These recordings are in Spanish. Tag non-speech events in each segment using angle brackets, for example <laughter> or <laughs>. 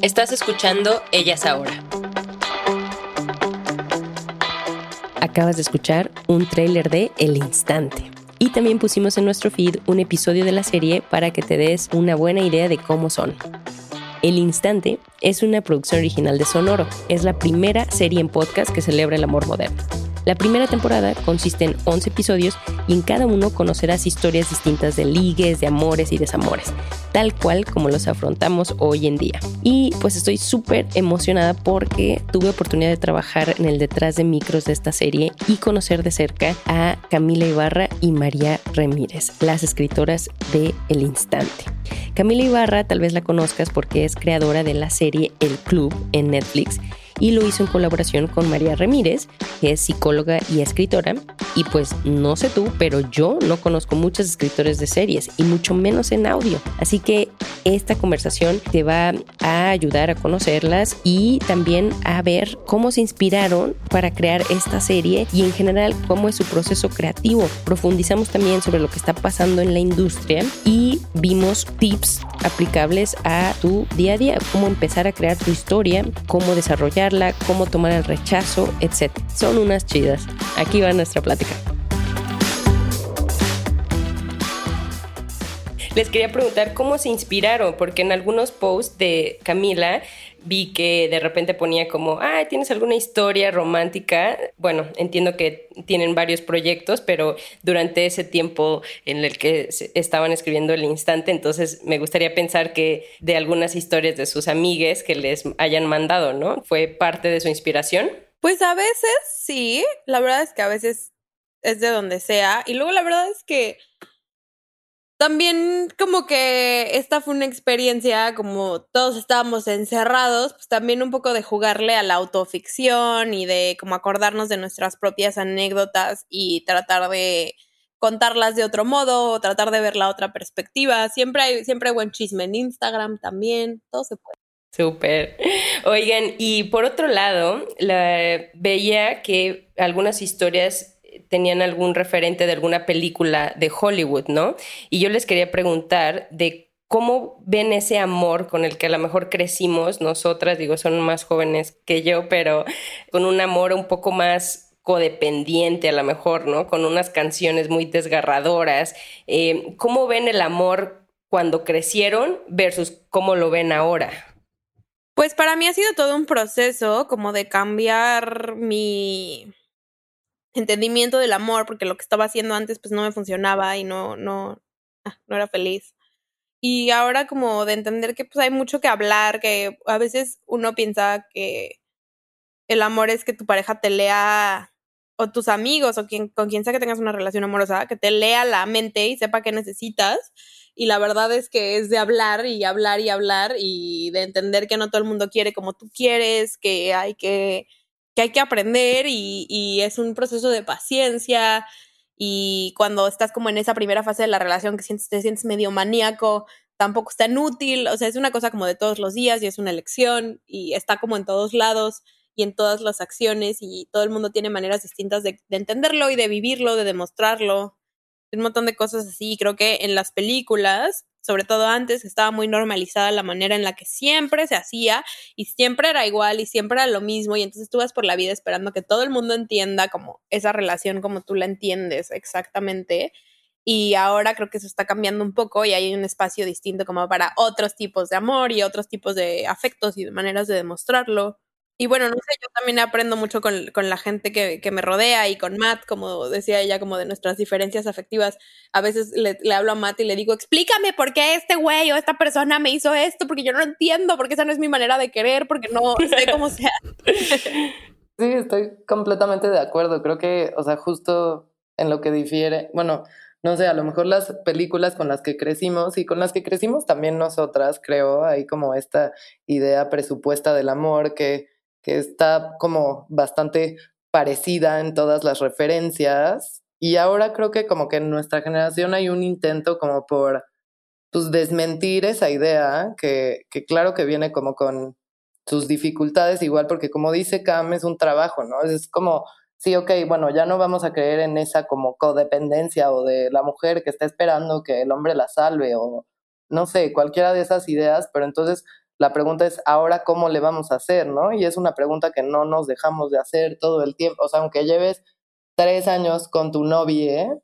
Estás escuchando Ellas Ahora. Acabas de escuchar un tráiler de El Instante. Y también pusimos en nuestro feed un episodio de la serie para que te des una buena idea de cómo son. El Instante es una producción original de Sonoro. Es la primera serie en podcast que celebra el amor moderno. La primera temporada consiste en 11 episodios y en cada uno conocerás historias distintas de ligues, de amores y desamores, tal cual como los afrontamos hoy en día. Y pues estoy súper emocionada porque tuve oportunidad de trabajar en el detrás de micros de esta serie y conocer de cerca a Camila Ibarra y María Ramírez, las escritoras de El Instante. Camila Ibarra tal vez la conozcas porque es creadora de la serie El Club en Netflix y lo hizo en colaboración con María Ramírez, que es psicóloga y escritora. Y pues no sé tú, pero yo no conozco muchos escritores de series y mucho menos en audio. Así que esta conversación te va a ayudar a conocerlas y también a ver cómo se inspiraron para crear esta serie y en general cómo es su proceso creativo. Profundizamos también sobre lo que está pasando en la industria y vimos tips aplicables a tu día a día, cómo empezar a crear tu historia, cómo desarrollar cómo tomar el rechazo, etc. Son unas chidas. Aquí va nuestra plática. Les quería preguntar cómo se inspiraron, porque en algunos posts de Camila vi que de repente ponía como, ah, ¿tienes alguna historia romántica? Bueno, entiendo que tienen varios proyectos, pero durante ese tiempo en el que estaban escribiendo el instante, entonces me gustaría pensar que de algunas historias de sus amigues que les hayan mandado, ¿no? ¿Fue parte de su inspiración? Pues a veces sí, la verdad es que a veces es de donde sea, y luego la verdad es que también como que esta fue una experiencia, como todos estábamos encerrados, pues también un poco de jugarle a la autoficción y de como acordarnos de nuestras propias anécdotas y tratar de contarlas de otro modo o tratar de ver la otra perspectiva. Siempre hay, siempre hay buen chisme en Instagram también, todo se puede. Súper. Oigan, y por otro lado, la, veía que algunas historias tenían algún referente de alguna película de Hollywood, ¿no? Y yo les quería preguntar de cómo ven ese amor con el que a lo mejor crecimos nosotras, digo, son más jóvenes que yo, pero con un amor un poco más codependiente a lo mejor, ¿no? Con unas canciones muy desgarradoras. Eh, ¿Cómo ven el amor cuando crecieron versus cómo lo ven ahora? Pues para mí ha sido todo un proceso como de cambiar mi entendimiento del amor, porque lo que estaba haciendo antes pues no me funcionaba y no, no, ah, no era feliz. Y ahora como de entender que pues hay mucho que hablar, que a veces uno piensa que el amor es que tu pareja te lea o tus amigos o quien, con quien sea que tengas una relación amorosa, que te lea la mente y sepa qué necesitas. Y la verdad es que es de hablar y hablar y hablar y de entender que no todo el mundo quiere como tú quieres, que hay que que hay que aprender y, y, es un proceso de paciencia y cuando estás como en esa primera fase de la relación que sientes, te sientes medio maníaco, tampoco es tan útil, o sea, es una cosa como de todos los días y es una elección y está como en todos lados y en todas las acciones y todo el mundo tiene maneras distintas de, de entenderlo y de vivirlo, de demostrarlo, un montón de cosas así, creo que en las películas sobre todo antes, estaba muy normalizada la manera en la que siempre se hacía y siempre era igual y siempre era lo mismo y entonces tú vas por la vida esperando que todo el mundo entienda como esa relación como tú la entiendes exactamente y ahora creo que eso está cambiando un poco y hay un espacio distinto como para otros tipos de amor y otros tipos de afectos y maneras de demostrarlo. Y bueno, no sé, yo también aprendo mucho con, con la gente que, que, me rodea y con Matt, como decía ella, como de nuestras diferencias afectivas. A veces le, le, hablo a Matt y le digo, explícame por qué este güey o esta persona me hizo esto, porque yo no entiendo, porque esa no es mi manera de querer, porque no sé cómo sea. <laughs> Sí, estoy completamente de acuerdo. Creo que, o sea, justo en lo que difiere, bueno, no sé, a lo mejor las películas con las que crecimos y con las que crecimos también nosotras, creo, hay como esta idea presupuesta del amor que, que está como bastante parecida en todas las referencias. Y ahora creo que como que en nuestra generación hay un intento como por pues desmentir esa idea que, que claro que viene como con sus dificultades igual porque como dice Cam es un trabajo, ¿no? Es como sí, ok, bueno, ya no vamos a creer en esa como codependencia o de la mujer que está esperando que el hombre la salve o no sé, cualquiera de esas ideas, pero entonces la pregunta es ahora cómo le vamos a hacer, ¿no? Y es una pregunta que no nos dejamos de hacer todo el tiempo, o sea, aunque lleves tres años con tu novia,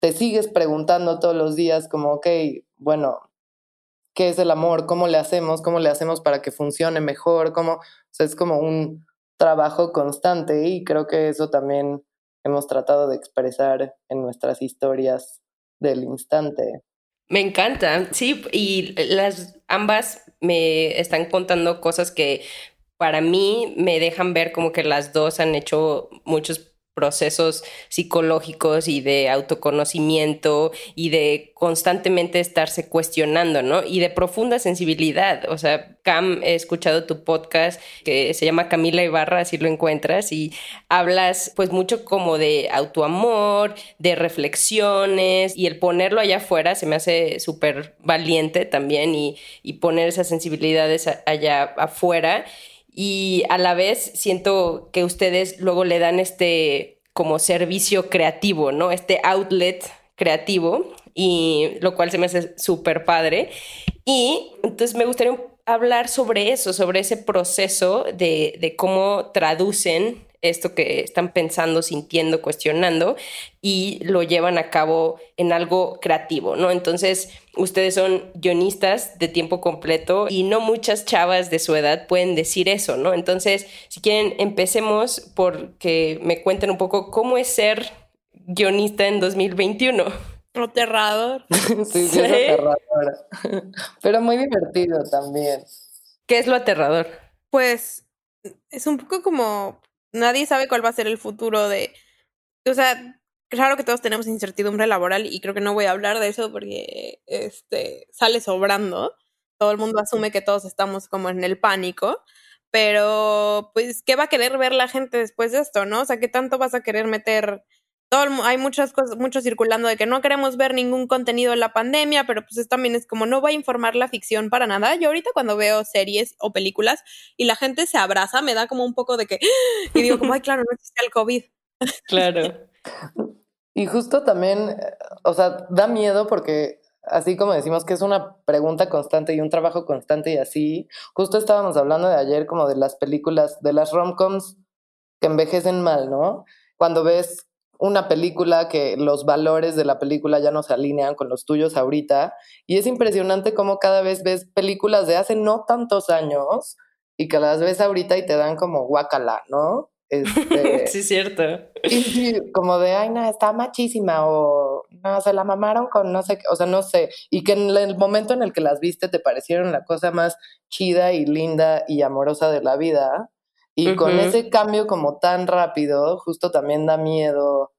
te sigues preguntando todos los días como, ok, bueno, ¿qué es el amor? ¿Cómo le hacemos? ¿Cómo le hacemos para que funcione mejor? ¿Cómo? O sea, es como un, trabajo constante y creo que eso también hemos tratado de expresar en nuestras historias del instante. Me encanta, sí, y las ambas me están contando cosas que para mí me dejan ver como que las dos han hecho muchos procesos psicológicos y de autoconocimiento y de constantemente estarse cuestionando, ¿no? Y de profunda sensibilidad. O sea, Cam, he escuchado tu podcast que se llama Camila Ibarra, así lo encuentras, y hablas pues mucho como de autoamor, de reflexiones y el ponerlo allá afuera se me hace súper valiente también y, y poner esas sensibilidades allá afuera y a la vez siento que ustedes luego le dan este como servicio creativo, ¿no? Este outlet creativo y lo cual se me hace súper padre. Y entonces me gustaría hablar sobre eso, sobre ese proceso de, de cómo traducen esto que están pensando, sintiendo, cuestionando y lo llevan a cabo en algo creativo, ¿no? Entonces, ustedes son guionistas de tiempo completo y no muchas chavas de su edad pueden decir eso, ¿no? Entonces, si quieren, empecemos por que me cuenten un poco cómo es ser guionista en 2021. Aterrador. <laughs> sí, sí, es aterrador. <laughs> Pero muy divertido también. ¿Qué es lo aterrador? Pues es un poco como nadie sabe cuál va a ser el futuro de, o sea, claro que todos tenemos incertidumbre laboral y creo que no voy a hablar de eso porque este sale sobrando. Todo el mundo asume que todos estamos como en el pánico, pero pues qué va a querer ver la gente después de esto, ¿no? O sea, qué tanto vas a querer meter todo hay muchas cosas, mucho circulando de que no queremos ver ningún contenido de la pandemia, pero pues también es como no va a informar la ficción para nada. Yo ahorita cuando veo series o películas y la gente se abraza, me da como un poco de que, <gasps> y digo como, ay, claro, no existe el COVID. Claro. Y justo también, o sea, da miedo porque así como decimos que es una pregunta constante y un trabajo constante y así, justo estábamos hablando de ayer como de las películas, de las romcoms que envejecen mal, ¿no? Cuando ves una película que los valores de la película ya no se alinean con los tuyos ahorita. Y es impresionante cómo cada vez ves películas de hace no tantos años y que las ves ahorita y te dan como guacala, ¿no? Este, <laughs> sí, cierto. Y, como de, ay, no, está machísima o no, se la mamaron con no sé qué, o sea, no sé. Y que en el momento en el que las viste te parecieron la cosa más chida y linda y amorosa de la vida y con ese cambio como tan rápido, justo también da miedo.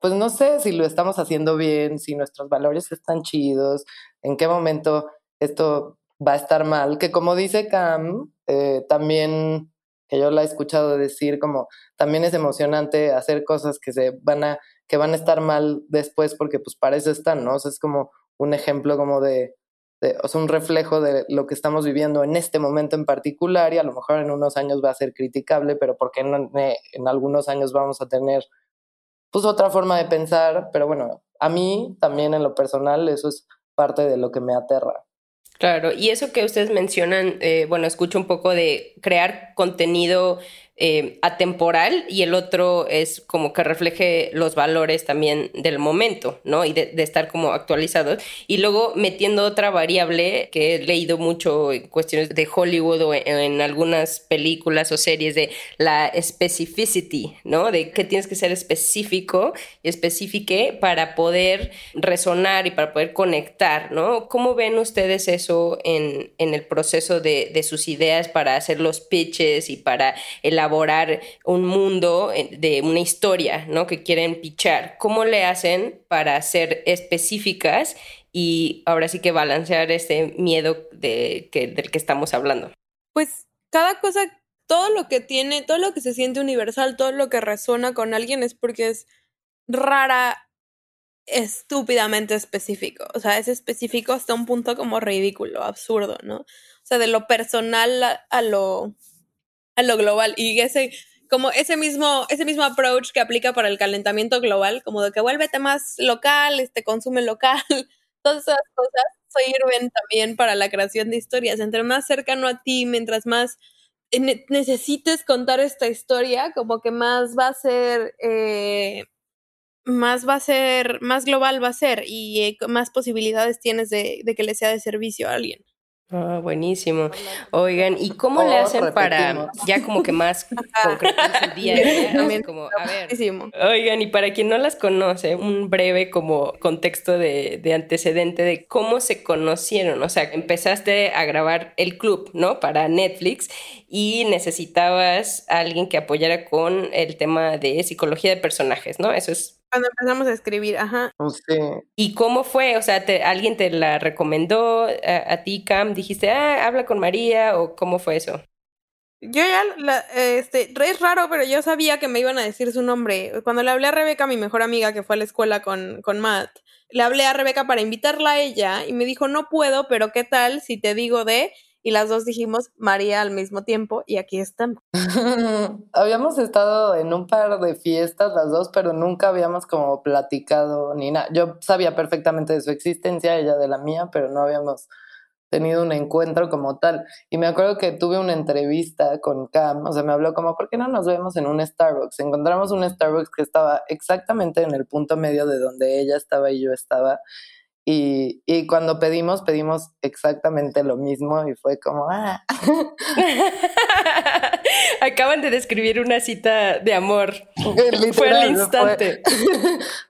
Pues no sé si lo estamos haciendo bien, si nuestros valores están chidos, en qué momento esto va a estar mal. Que como dice Cam, eh, también, que yo la he escuchado decir, como también es emocionante hacer cosas que se van a, que van a estar mal después, porque pues para eso están, ¿no? O sea, es como un ejemplo como de, sea, un reflejo de lo que estamos viviendo en este momento en particular y a lo mejor en unos años va a ser criticable, pero porque en, en algunos años vamos a tener pues otra forma de pensar, pero bueno, a mí también en lo personal eso es parte de lo que me aterra. Claro, y eso que ustedes mencionan, eh, bueno, escucho un poco de crear contenido eh, atemporal y el otro es como que refleje los valores también del momento, ¿no? Y de, estar como actualizados. Y luego metiendo otra variable que he leído mucho en cuestiones de Hollywood o en, algunas películas o series de la specificity, ¿no? De que tienes que ser específico y especifique para poder resonar y para poder conectar, ¿no? ¿Cómo ven ustedes eso en, en el proceso de, de sus ideas para hacer los pitches y para el elaborar un mundo eh, de una historia, ¿no? Que quieren pichar. ¿Cómo le hacen para ser específicas y ahora sí que balancear ese miedo de, que, del que estamos hablando? Pues cada cosa, todo lo que tiene, todo lo que se siente universal, todo lo que resuena con alguien es porque es rara, estúpidamente específico. O sea, es específico hasta un punto como ridículo, absurdo, ¿no? O sea, de lo personal a, lo a lo global y ese como ese mismo ese mismo approach que aplica para el calentamiento global, como de que vuélvete más local, este consume local, <laughs> todas esas cosas sirven también para la creación de historias. Entre más cercano a ti, mientras más necesites contar esta historia, como que más va a ser eh, más va a ser, más global va a ser y eh, más posibilidades tienes de, que le sea de servicio a alguien. Ah, buenísimo. Oigan, ¿y cómo le hacen para ya como que más <laughs> concretar su día? Como, a ver. Oigan, y para quien no las conoce, un breve como contexto de, de, antecedente de cómo se conocieron. O sea, empezaste a grabar el club, ¿no? Para Netflix y necesitabas a alguien que apoyara con el tema de psicología de personajes, ¿no? Eso es cuando empezamos a escribir, ajá. Oh. ¿Y cómo fue? O sea, te, ¿alguien te la recomendó a, ti, Cam? ¿Dijiste, ah, habla con María? ¿O cómo fue eso? Yo ya, la, este, es raro, pero yo sabía que me iban a decir su nombre. Cuando le hablé a Rebeca, mi mejor amiga, que fue a la escuela con, con Matt, le hablé a Rebeca para invitarla a ella y me dijo, no puedo, pero ¿qué tal si te digo de y las dos dijimos María al mismo tiempo y aquí estamos. <laughs> habíamos estado en un par de fiestas las dos, pero nunca habíamos como platicado ni nada. Yo sabía perfectamente de su existencia, ella de la mía, pero no habíamos tenido un encuentro como tal. Y me acuerdo que tuve una entrevista con Cam, o sea, me habló como, ¿por qué no nos vemos en un Starbucks? Encontramos un Starbucks que estaba exactamente en el punto medio de donde ella estaba y yo estaba. Y, y, cuando pedimos, pedimos exactamente lo mismo y fue como, ah. <laughs> Acaban de describir una cita de amor. fue el instante.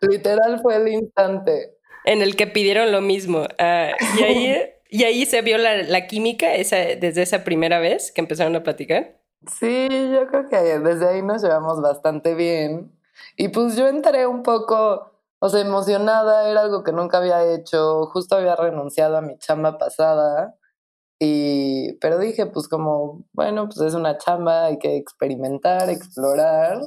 literal fue el <laughs> instante. En el que pidieron lo mismo. Ah, y, ahí, y ahí se vio la, la química esa, desde esa primera vez que empezaron a platicar. Sí, yo creo que desde ahí nos llevamos bastante bien. Y pues yo entré un poco o sea, emocionada, era algo que nunca había hecho, justo había renunciado a mi chamba pasada, y, pero dije, pues como, bueno, pues es una chamba, hay que experimentar, explorar,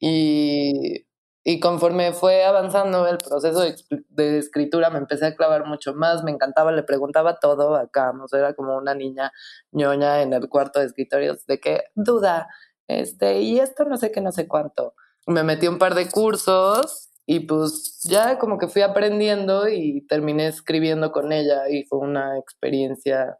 y, y conforme fue avanzando el proceso de, de, escritura, me empecé a clavar mucho más, me encantaba, le preguntaba todo acá, o sea, era como una niña ñoña en el cuarto de escritorios, de que, duda, este, y esto no sé qué, no sé cuánto. Me metí un par de cursos y pues ya como que fui aprendiendo y terminé escribiendo con ella y fue una experiencia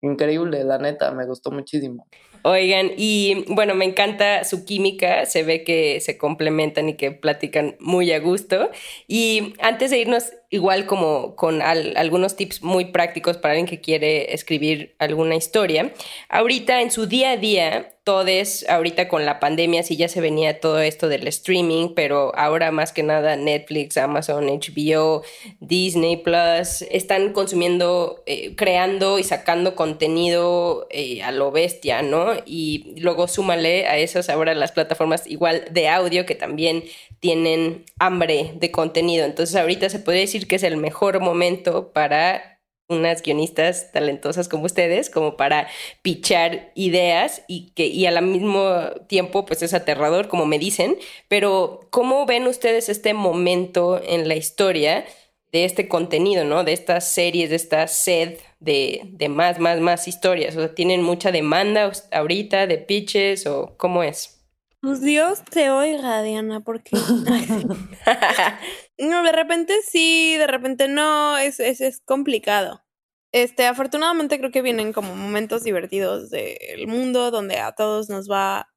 increíble, la neta, me gustó muchísimo. Oigan, y bueno, me encanta su química, se ve que se complementan y que platican muy a gusto. Y antes de irnos, igual como con algunos tips muy prácticos para alguien que quiere escribir alguna historia, ahorita en su día a día, todos, ahorita con la pandemia sí ya se venía todo esto del streaming, pero ahora más que nada Netflix, Amazon, HBO, Disney Plus, están consumiendo, eh, creando y sacando contenido eh, a lo bestia, ¿no? Y luego súmale a esas ahora las plataformas igual de audio que también tienen hambre de contenido. Entonces ahorita se puede decir que es el mejor momento para unas guionistas talentosas como ustedes, como para pichar ideas y que y al mismo tiempo pues es aterrador, como me dicen, pero ¿cómo ven ustedes este momento en la historia de este contenido, ¿no? De estas series, de esta sed de, de más, más, más historias. O sea, ¿tienen mucha demanda ahorita de pitches o cómo es? Pues Dios te oiga, Diana, porque... <laughs> <laughs> no, de repente sí, de repente no, es, es, es complicado. Este, afortunadamente creo que vienen como momentos divertidos del mundo donde a todos nos va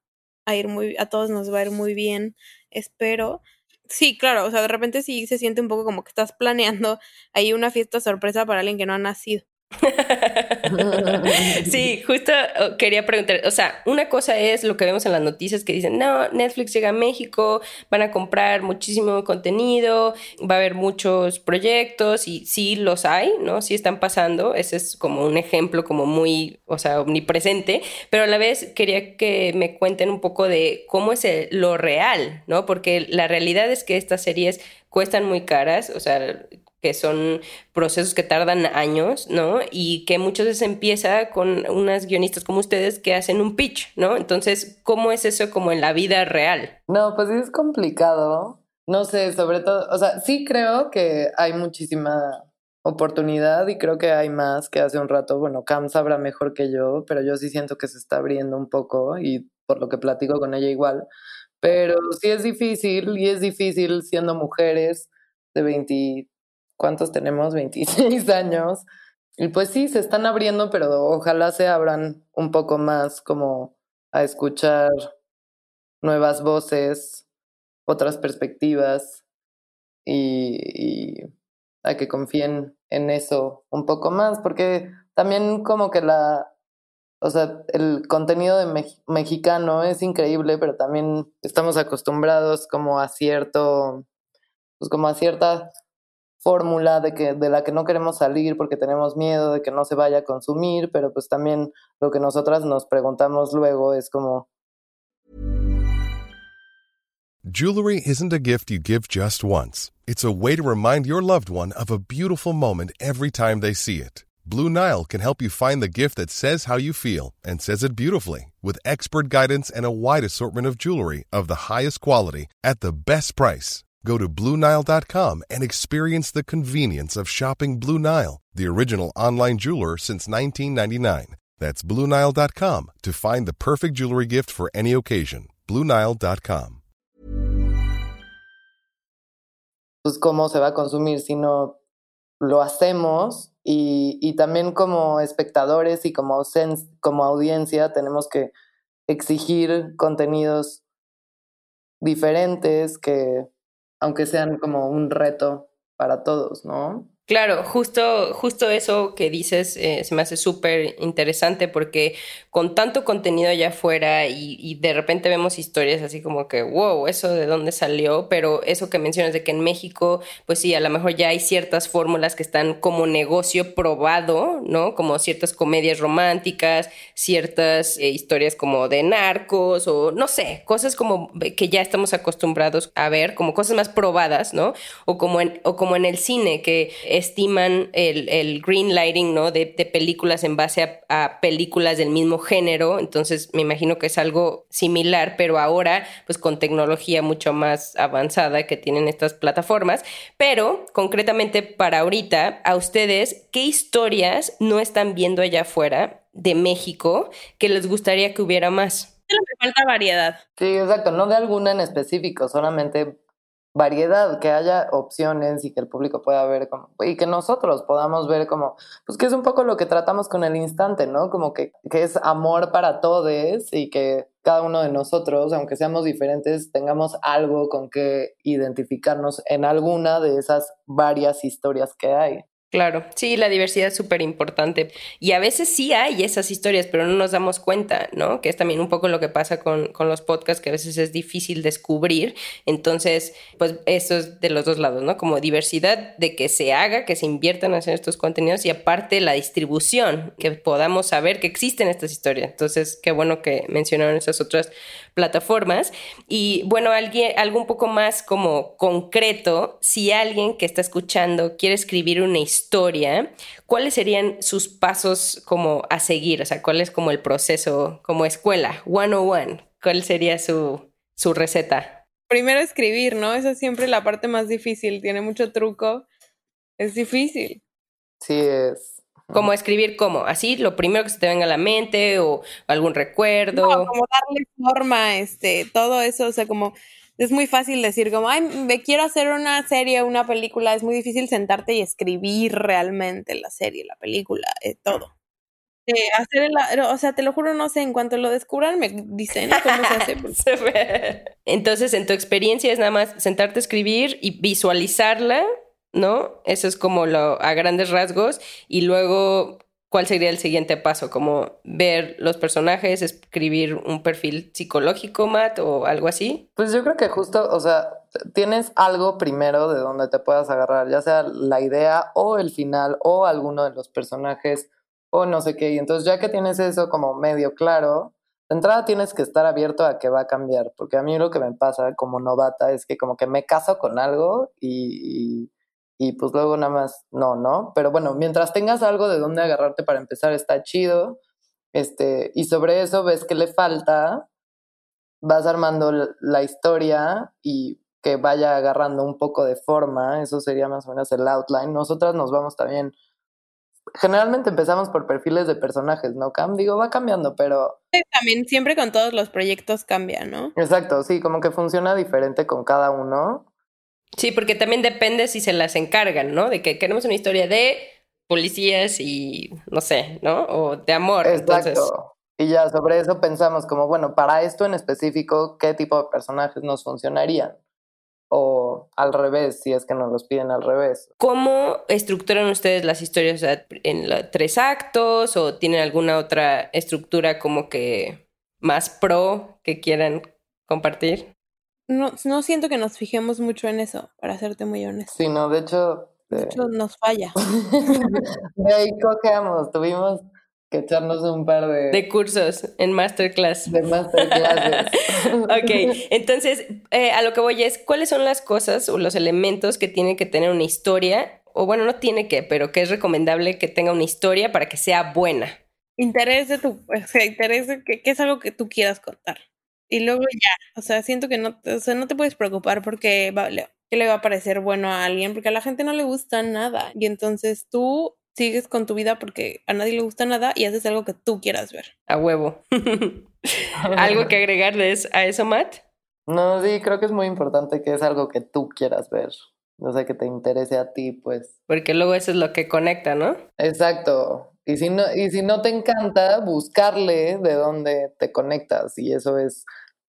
a ir muy, a todos nos va a ir muy bien, espero. Sí, claro, o sea, de repente sí se siente un poco como que estás planeando ahí una fiesta sorpresa para alguien que no ha nacido. <laughs> sí, justo oh, quería preguntar, o sea, una cosa es lo que vemos en las noticias que dicen, no, Netflix llega a México, van a comprar muchísimo contenido, va a haber muchos proyectos y sí los hay, ¿no? Sí están pasando, ese es como un ejemplo como muy, o sea, omnipresente, pero a la vez quería que me cuenten un poco de cómo es lo real, ¿no? Porque la realidad es que estas series cuestan muy caras, o sea, que son procesos que tardan años, ¿no? Y que muchas veces empieza con unas guionistas como ustedes que hacen un pitch, ¿no? Entonces, ¿cómo es eso como en la vida real? No, pues es complicado. No sé, sobre todo, o sea, sí creo que hay muchísima oportunidad y creo que hay más que hace un rato. Bueno, Cam sabrá mejor que yo, pero yo sí siento que se está abriendo un poco y por lo que platico con ella igual. Pero sí es difícil y es difícil siendo mujeres de 20 ¿cuántos tenemos? <laughs> 26 años. Y pues sí, se están abriendo, pero ojalá se abran un poco más como a escuchar nuevas voces, otras perspectivas y, a que confíen en eso un poco más, porque también como que la, o sea, el contenido de mexicano es increíble, pero también estamos acostumbrados como a cierto, pues como a cierta fórmula de que de la que no queremos salir porque tenemos miedo de que no se vaya a consumir, pero pues también lo que nosotras nos preguntamos luego es como Jewelry isn't a gift you give just once. It's a way to remind your loved one of a beautiful moment every time they see it. Blue Nile can help you find the gift that says how you feel and says it beautifully with expert guidance and a wide assortment of jewelry of the highest quality at the best price. Go to BlueNile.com and experience the convenience of shopping Blue Nile, the original online jeweler since 1999. That's BlueNile.com to find the perfect jewelry gift for any occasion. BlueNile.com. Pues cómo se va a consumir si no lo hacemos y, y también como espectadores y como, sens como audiencia tenemos que exigir contenidos diferentes que aunque sean como un reto para todos, ¿no? Claro, justo, justo eso que dices eh, se me hace súper interesante porque con tanto contenido allá afuera y, de repente vemos historias así como que, wow, eso de dónde salió, pero eso que mencionas de que en México, pues sí, a lo mejor ya hay ciertas fórmulas que están como negocio probado, ¿no? Como ciertas comedias románticas, ciertas eh, historias como de narcos o no sé, cosas como que ya estamos acostumbrados a ver, como cosas más probadas, ¿no? O como en, o como en el cine que estiman el, el green lighting, ¿no? De, películas en base a, películas del mismo género. Entonces, me imagino que es algo similar, pero ahora, pues con tecnología mucho más avanzada que tienen estas plataformas. Pero, concretamente para ahorita, a ustedes, ¿qué historias no están viendo allá afuera de México que les gustaría que hubiera más? Me falta variedad. Sí, exacto, no de alguna en específico, solamente variedad, que haya opciones y que el público pueda ver como, y que nosotros podamos ver como, pues que es un poco lo que tratamos con el instante, ¿no? Como que, que es amor para todos y que cada uno de nosotros, aunque seamos diferentes, tengamos algo con que identificarnos en alguna de esas varias historias que hay. Claro, sí, la diversidad es súper importante. Y a veces sí hay esas historias, pero no nos damos cuenta, ¿no? Que es también un poco lo que pasa con, con, los podcasts, que a veces es difícil descubrir. Entonces, pues eso es de los dos lados, ¿no? Como diversidad de que se haga, que se inviertan en hacer estos contenidos y aparte la distribución, que podamos saber que existen estas historias. Entonces, qué bueno que mencionaron esas otras plataformas. Y bueno, alguien, algo un poco más como concreto, si alguien que está escuchando quiere escribir una historia, ¿cuáles serían sus pasos como a seguir? O sea, ¿cuál es como el proceso como escuela, one on one? ¿Cuál sería su, su receta? Primero escribir, ¿no? Esa es siempre la parte más difícil, tiene mucho truco, es difícil. Sí, es. Como escribir, ¿cómo? Así, lo primero que se te venga a la mente o algún recuerdo. como darle forma, este, todo eso, o sea, como es muy fácil decir como, ay, me quiero hacer una serie, una película, es muy difícil sentarte y escribir realmente la serie, la película, eh, todo. Eh, hacer o sea, te lo juro, no sé, en cuanto lo descubran me dicen cómo se hace. <laughs> Entonces, en tu experiencia es nada más sentarte a escribir y visualizarla, ¿no? Eso es como lo a grandes rasgos y luego ¿cuál sería el siguiente paso? ¿Como ver los personajes, escribir un perfil psicológico, Matt, o algo así? Pues yo creo que justo, o sea, tienes algo primero de donde te puedas agarrar, ya sea la idea o el final o alguno de los personajes o no sé qué. Y entonces ya que tienes eso como medio claro, de entrada tienes que estar abierto a que va a cambiar, porque a mí lo que me pasa como novata es que como que me caso con algo y, y, pues luego nada más no, ¿no? Pero bueno, mientras tengas algo de dónde agarrarte para empezar está chido, este, y sobre eso ves que le falta, vas armando la historia y que vaya agarrando un poco de forma, eso sería más o menos el outline. Nosotras nos vamos también generalmente empezamos por perfiles de personajes, ¿no, Cam? Digo, va cambiando, pero... También siempre con todos los proyectos cambia, ¿no? Exacto, sí, como que funciona diferente con cada uno. Sí, porque también depende si se las encargan, ¿no? De que queremos una historia de policías y, no sé, ¿no? O de amor. Exacto. Y ya sobre eso pensamos como, bueno, para esto en específico, ¿qué tipo de personajes nos funcionarían? o al revés, si es que nos los piden al revés. ¿Cómo estructuran ustedes las historias? ¿En tres actos o tienen alguna otra estructura como que más pro que quieran compartir? No, no siento que nos fijemos mucho en eso, para serte muy honesto. Sí, no, de hecho... De, hecho, nos falla. <laughs> de ahí cojeamos, tuvimos que echarnos un par de... De cursos en masterclass. De masterclasses. <laughs> ok, entonces eh, a lo que voy es, ¿cuáles son las cosas o los elementos que tiene que tener una historia? O bueno, no tiene que, pero que es recomendable que tenga una historia para que sea buena. Interés de tu, o sea, interés de que, es algo que tú quieras contar. Y luego ya, o sea, siento que no, o sea, no te puedes preocupar porque vale, que le va a parecer bueno a alguien, porque a la gente no le gusta nada. Y entonces tú sigues con tu vida porque a nadie le gusta nada y haces algo que tú quieras ver. A huevo. <laughs> ¿Algo que agregarles a eso, Matt? No, sí, creo que es muy importante que es algo que tú quieras ver. O sea, que te interese a ti, pues. Porque luego eso es lo que conecta, ¿no? Exacto. Y si no, y si no te encanta, buscarle de dónde te conectas. Y eso es,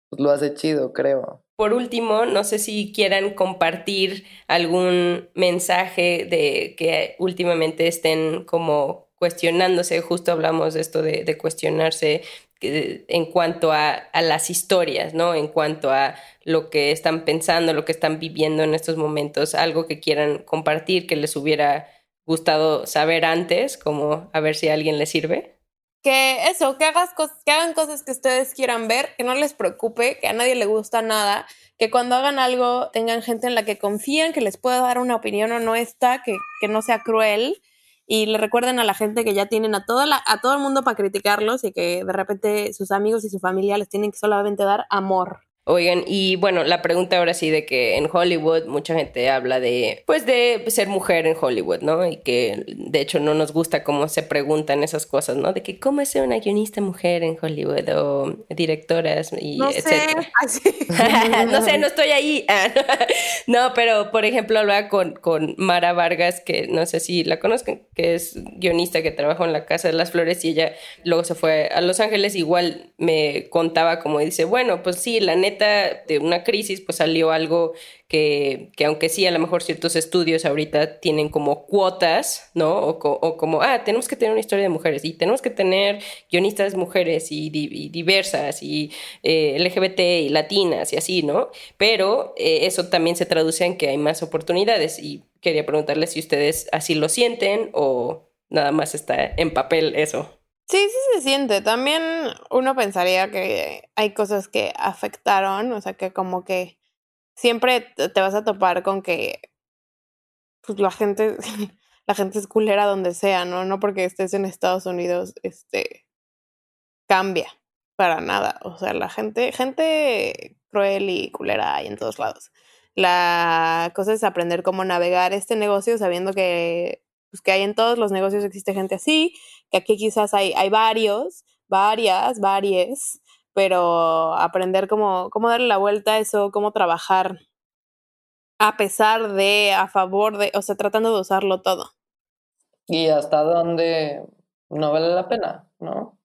pues, lo hace chido, creo. Por último, no sé si quieran compartir algún mensaje de que últimamente estén como cuestionándose, justo hablamos de esto de, cuestionarse en cuanto a, a, las historias, ¿no? En cuanto a lo que están pensando, lo que están viviendo en estos momentos, algo que quieran compartir, que les hubiera gustado saber antes, como a ver si a alguien le sirve que eso, que, hagas que hagan cosas que ustedes quieran ver, que no les preocupe, que a nadie le gusta nada, que cuando hagan algo tengan gente en la que confían, que les pueda dar una opinión honesta, que, que no sea cruel y le recuerden a la gente que ya tienen a, toda a todo el mundo para criticarlos y que de repente sus amigos y su familia les tienen que solamente dar amor. Oigan, y bueno, la pregunta ahora sí de que en Hollywood mucha gente habla de, pues de ser mujer en Hollywood, ¿no? Y que de hecho no nos gusta cómo se preguntan esas cosas, ¿no? De que cómo es ser una guionista mujer en Hollywood o directoras y no etcétera. <laughs> Sé. <laughs> no sé, no estoy ahí. <laughs> no, pero por ejemplo hablaba con, con Mara Vargas, que no sé si la conozcan, que es guionista que trabajó en la Casa de las Flores y ella luego se fue a Los Ángeles, igual me contaba como dice, bueno, pues sí, la neta de una crisis, pues salió algo que, que, aunque sí, a lo mejor ciertos estudios ahorita tienen como cuotas, ¿no? O, como, ah, tenemos que tener una historia de mujeres y tenemos que tener guionistas mujeres y, diversas y eh, LGBT y latinas y así, ¿no? Pero eh, eso también se traduce en que hay más oportunidades y quería preguntarles si ustedes así lo sienten o nada más está en papel eso. Sí, sí se siente. También uno pensaría que hay cosas que afectaron, o sea, que como que siempre te vas a topar con que pues la gente <laughs> la gente es culera donde sea, ¿no? No porque estés en Estados Unidos, este cambia para nada. O sea, la gente gente cruel y culera hay en todos lados. La cosa es aprender cómo navegar este negocio sabiendo que pues que hay en todos los negocios existe gente así, que aquí quizás hay, hay varios, varias, varias, pero aprender cómo, cómo darle la vuelta a eso, cómo trabajar a pesar de, a favor de, o sea, tratando de usarlo todo. Y hasta dónde no vale la pena, ¿no?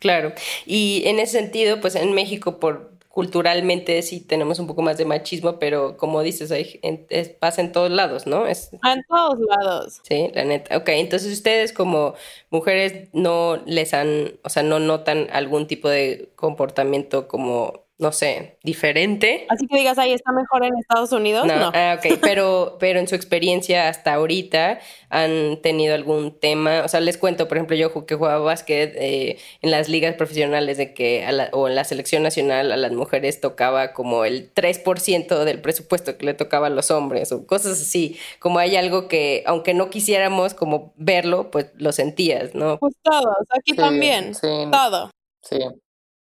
Claro. Y en ese sentido, pues en México, por culturalmente sí tenemos un poco más de machismo, pero como dices, hay, en- es- pasa en todos lados, ¿no? Es, Ah, En todos lados. sí, la neta. Ok, entonces ustedes como mujeres no les han, o sea, no notan algún tipo de comportamiento como, no sé, diferente. Así que digas, ahí está mejor en Estados Unidos. No, No. ah, ok, <laughs> pero, pero en su experiencia hasta ahorita han tenido algún tema, o sea, les cuento, por ejemplo, yo que jugaba básquet eh, en las ligas profesionales de que, a la- o en la selección nacional a las mujeres tocaba como el 3% del presupuesto que le tocaba a los hombres o cosas así, como hay algo que, aunque no quisiéramos como verlo, pues lo sentías, ¿no? Pues todos, aquí Sí, también. sí. Todo. Sí.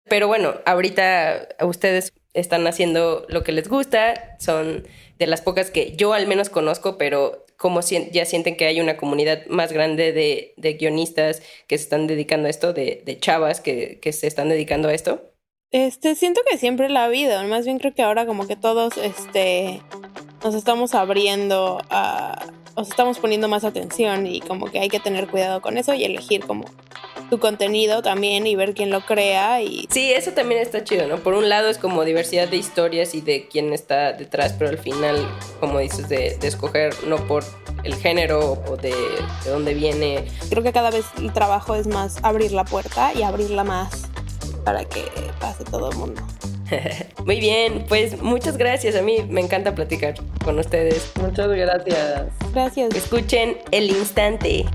Pero bueno, ahorita ustedes están haciendo lo que les gusta, son de las pocas que yo al menos conozco, pero como ya sienten que hay una comunidad más grande de, de guionistas que se están dedicando a esto, de, de chavas que, que se están dedicando a esto. Este, siento que siempre la ha habido. Más bien creo que ahora como que todos, este, nos estamos abriendo a, os estamos poniendo más atención y como que hay que tener cuidado con eso y elegir como tu contenido también y ver quién lo crea y Sí, eso también está chido, ¿no? Por un lado es como diversidad de historias y de quién está detrás, pero al final, como dices, de, de escoger no por el género o de, de dónde viene. creo que cada vez el trabajo es más abrir la puerta y abrirla más para que pase todo el mundo. <laughs> Muy bien, pues muchas gracias. A mí me encanta platicar con ustedes. Muchas gracias. Gracias. Escuchen el instante.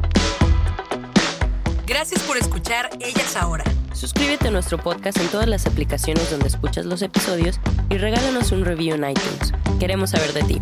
Gracias por escuchar Ellas Ahora. Suscríbete a nuestro podcast en todas las aplicaciones donde escuchas los episodios y regálanos un review en iTunes. Queremos saber de ti.